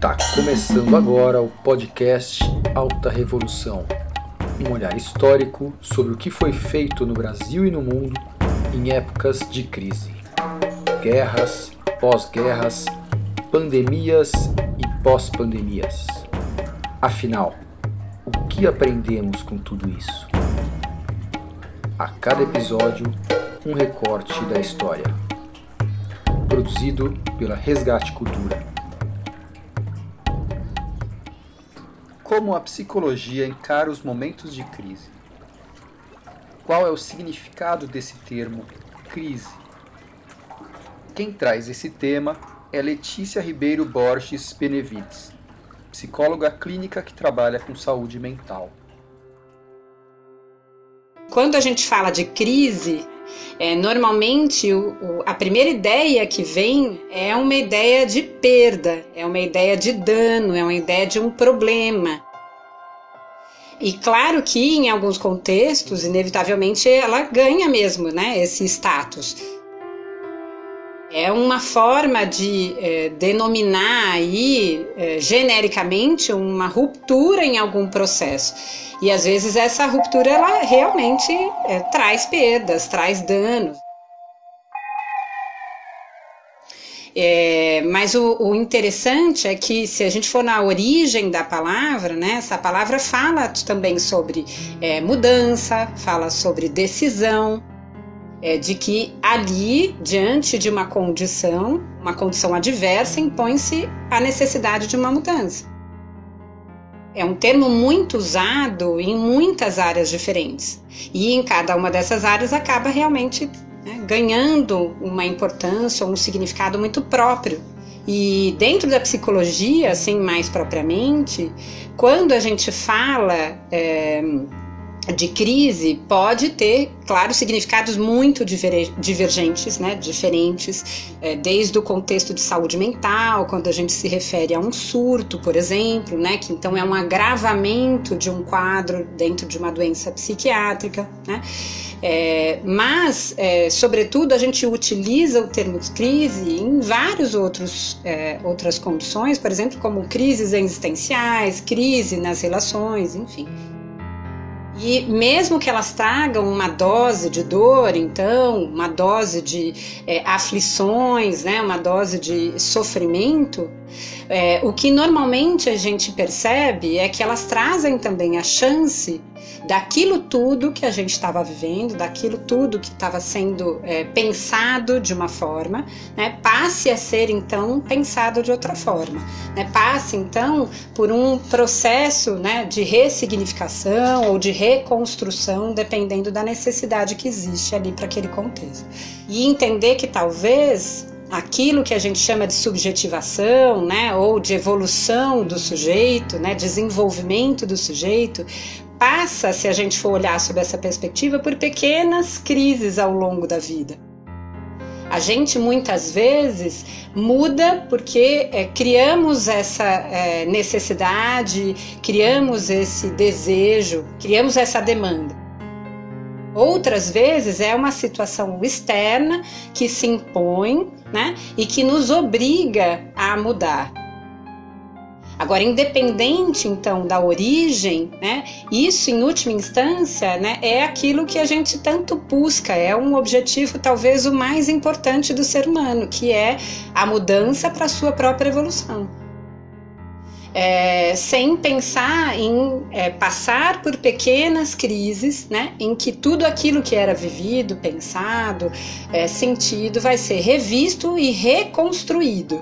Tá começando agora o podcast Alta Revolução. Um olhar histórico sobre o que foi feito no Brasil e no mundo em épocas de crise. Guerras, pós-guerras, pandemias e pós-pandemias. Afinal, o que aprendemos com tudo isso? A cada episódio, um recorte da história. Produzido pela Resgate Cultura. Como a psicologia encara os momentos de crise? Qual é o significado desse termo crise? Quem traz esse tema é Letícia Ribeiro Borges Benevides, psicóloga clínica que trabalha com saúde mental. Quando a gente fala de crise, é, normalmente o, o, a primeira ideia que vem é uma ideia de perda, é uma ideia de dano, é uma ideia de um problema. E claro que em alguns contextos, inevitavelmente, ela ganha mesmo né, esse status. É uma forma de é, denominar aí é, genericamente uma ruptura em algum processo. E às vezes essa ruptura ela realmente é, traz perdas, traz danos. É, mas o, o, interessante é que se a gente for na origem da palavra, né, essa palavra fala também sobre é, mudança, fala sobre decisão, é, de que ali, diante de uma condição, uma condição adversa, impõe-se a necessidade de uma mudança. É um termo muito usado em muitas áreas diferentes. E em cada uma dessas áreas acaba realmente né, ganhando uma importância ou um significado muito próprio. E dentro da psicologia, assim mais propriamente, quando a gente fala é, de crise pode ter, claro, significados muito divergentes, né, diferentes, é, desde o contexto de saúde mental, quando a gente se refere a um surto, por exemplo, né, que então é um agravamento de um quadro dentro de uma doença psiquiátrica, né, é, mas, é, sobretudo, a gente utiliza o termo crise em vários outros é, outras condições, por exemplo, como crises existenciais, crise nas relações, enfim. E mesmo que elas tragam uma dose de dor, então, uma dose de é, aflições, né, uma dose de sofrimento, é, o que normalmente a gente percebe é que elas trazem também a chance daquilo tudo que a gente estava vivendo, daquilo tudo que estava sendo é, pensado de uma forma, né, passe a ser então pensado de outra forma, né, passe então por um processo né, de ressignificação ou de reconstrução, dependendo da necessidade que existe ali para aquele contexto. E entender que talvez aquilo que a gente chama de subjetivação, né, ou de evolução do sujeito, né, desenvolvimento do sujeito, passa, se a gente for olhar sob essa perspectiva, por pequenas crises ao longo da vida. A gente muitas vezes muda porque é, criamos essa é, necessidade, criamos esse desejo, criamos essa demanda. Outras vezes é uma situação externa que se impõe né, e que nos obriga a mudar. Agora, independente então da origem, né, isso em última instância né, é aquilo que a gente tanto busca, é um objetivo talvez o mais importante do ser humano, que é a mudança para a sua própria evolução. É, sem pensar em é, passar por pequenas crises, né, em que tudo aquilo que era vivido, pensado, é, sentido, vai ser revisto e reconstruído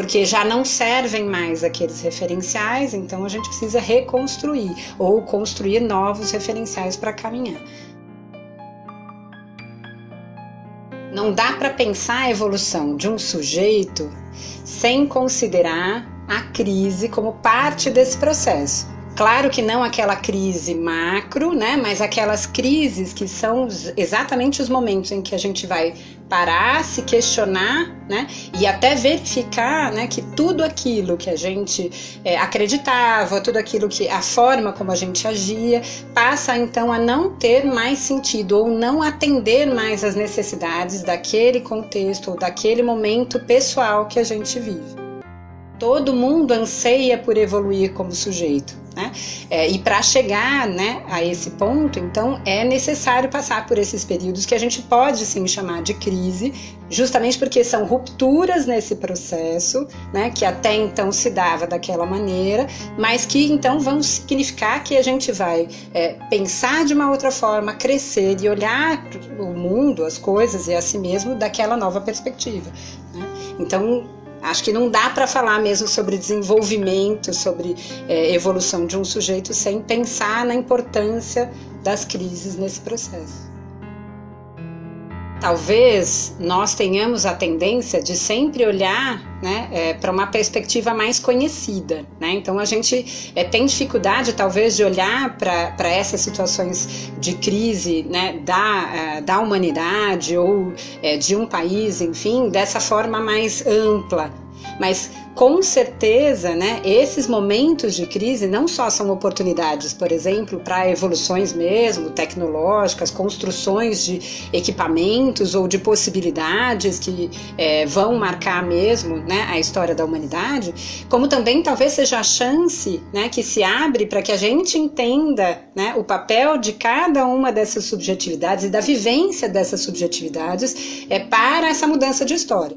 porque já não servem mais aqueles referenciais, então a gente precisa reconstruir ou construir novos referenciais para caminhar. Não dá para pensar a evolução de um sujeito sem considerar a crise como parte desse processo. Claro que não aquela crise macro, né? Mas aquelas crises que são exatamente os momentos em que a gente vai parar, se questionar, né? E até verificar, né? Que tudo aquilo que a gente é, acreditava, tudo aquilo que a forma como a gente agia, passa então a não ter mais sentido ou não atender mais às necessidades daquele contexto ou daquele momento pessoal que a gente vive. Todo mundo anseia por evoluir como sujeito. Né? É, e para chegar né, a esse ponto, então, é necessário passar por esses períodos que a gente pode sim chamar de crise, justamente porque são rupturas nesse processo, né, que até então se dava daquela maneira, mas que então vão significar que a gente vai é, pensar de uma outra forma, crescer e olhar o mundo, as coisas e a si mesmo daquela nova perspectiva. Né? Então, Acho que não dá para falar mesmo sobre desenvolvimento, sobre é, evolução de um sujeito sem pensar na importância das crises nesse processo. Talvez nós tenhamos a tendência de sempre olhar né, é, para uma perspectiva mais conhecida. Né? Então a gente é, tem dificuldade, talvez, de olhar para essas situações de crise né, da, é, da humanidade ou é, de um país, enfim, dessa forma mais ampla. Mas com certeza, né, esses momentos de crise não só são oportunidades, por exemplo, para evoluções mesmo tecnológicas, construções de equipamentos ou de possibilidades que é, vão marcar mesmo né, a história da humanidade, como também talvez seja a chance né, que se abre para que a gente entenda né, o papel de cada uma dessas subjetividades e da vivência dessas subjetividades é, para essa mudança de história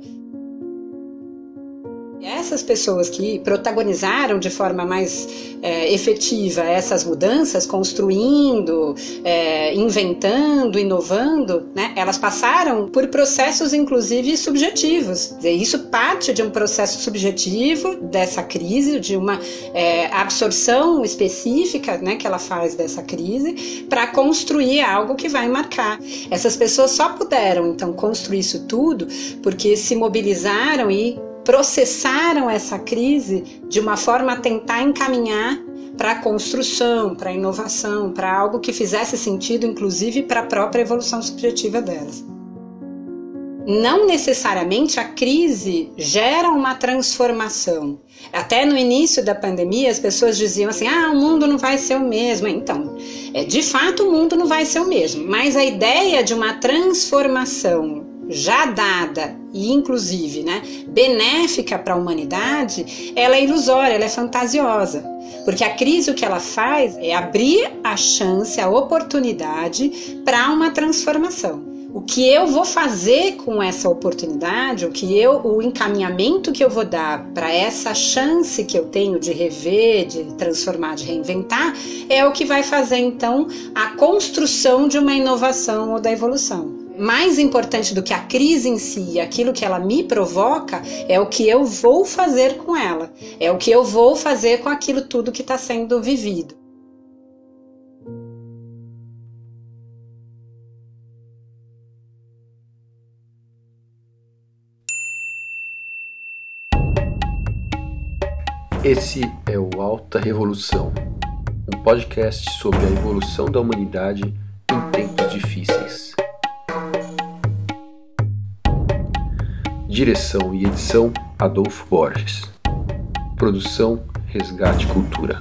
essas pessoas que protagonizaram de forma mais é, efetiva essas mudanças, construindo, é, inventando, inovando, né, elas passaram por processos, inclusive, subjetivos. Isso parte de um processo subjetivo dessa crise, de uma é, absorção específica né, que ela faz dessa crise, para construir algo que vai marcar. Essas pessoas só puderam, então, construir isso tudo porque se mobilizaram e processaram essa crise de uma forma a tentar encaminhar para a construção, para a inovação, para algo que fizesse sentido, inclusive para a própria evolução subjetiva delas. Não necessariamente a crise gera uma transformação. Até no início da pandemia, as pessoas diziam assim: ah, o mundo não vai ser o mesmo. Então, é, de fato, o mundo não vai ser o mesmo, mas a ideia de uma transformação já dada e inclusive, né, benéfica para a humanidade, ela é ilusória, ela é fantasiosa. Porque a crise o que ela faz é abrir a chance, a oportunidade para uma transformação. O que eu vou fazer com essa oportunidade, o que eu, o encaminhamento que eu vou dar para essa chance que eu tenho de rever, de transformar, de reinventar, é o que vai fazer então a construção de uma inovação ou da evolução mais importante do que a crise em si, aquilo que ela me provoca, é o que eu vou fazer com ela, é o que eu vou fazer com aquilo tudo que está sendo vivido. Esse é o Alta Revolução, um podcast sobre a evolução da humanidade em tempos difíceis. Direção e edição Adolfo Borges. Produção Resgate Cultura.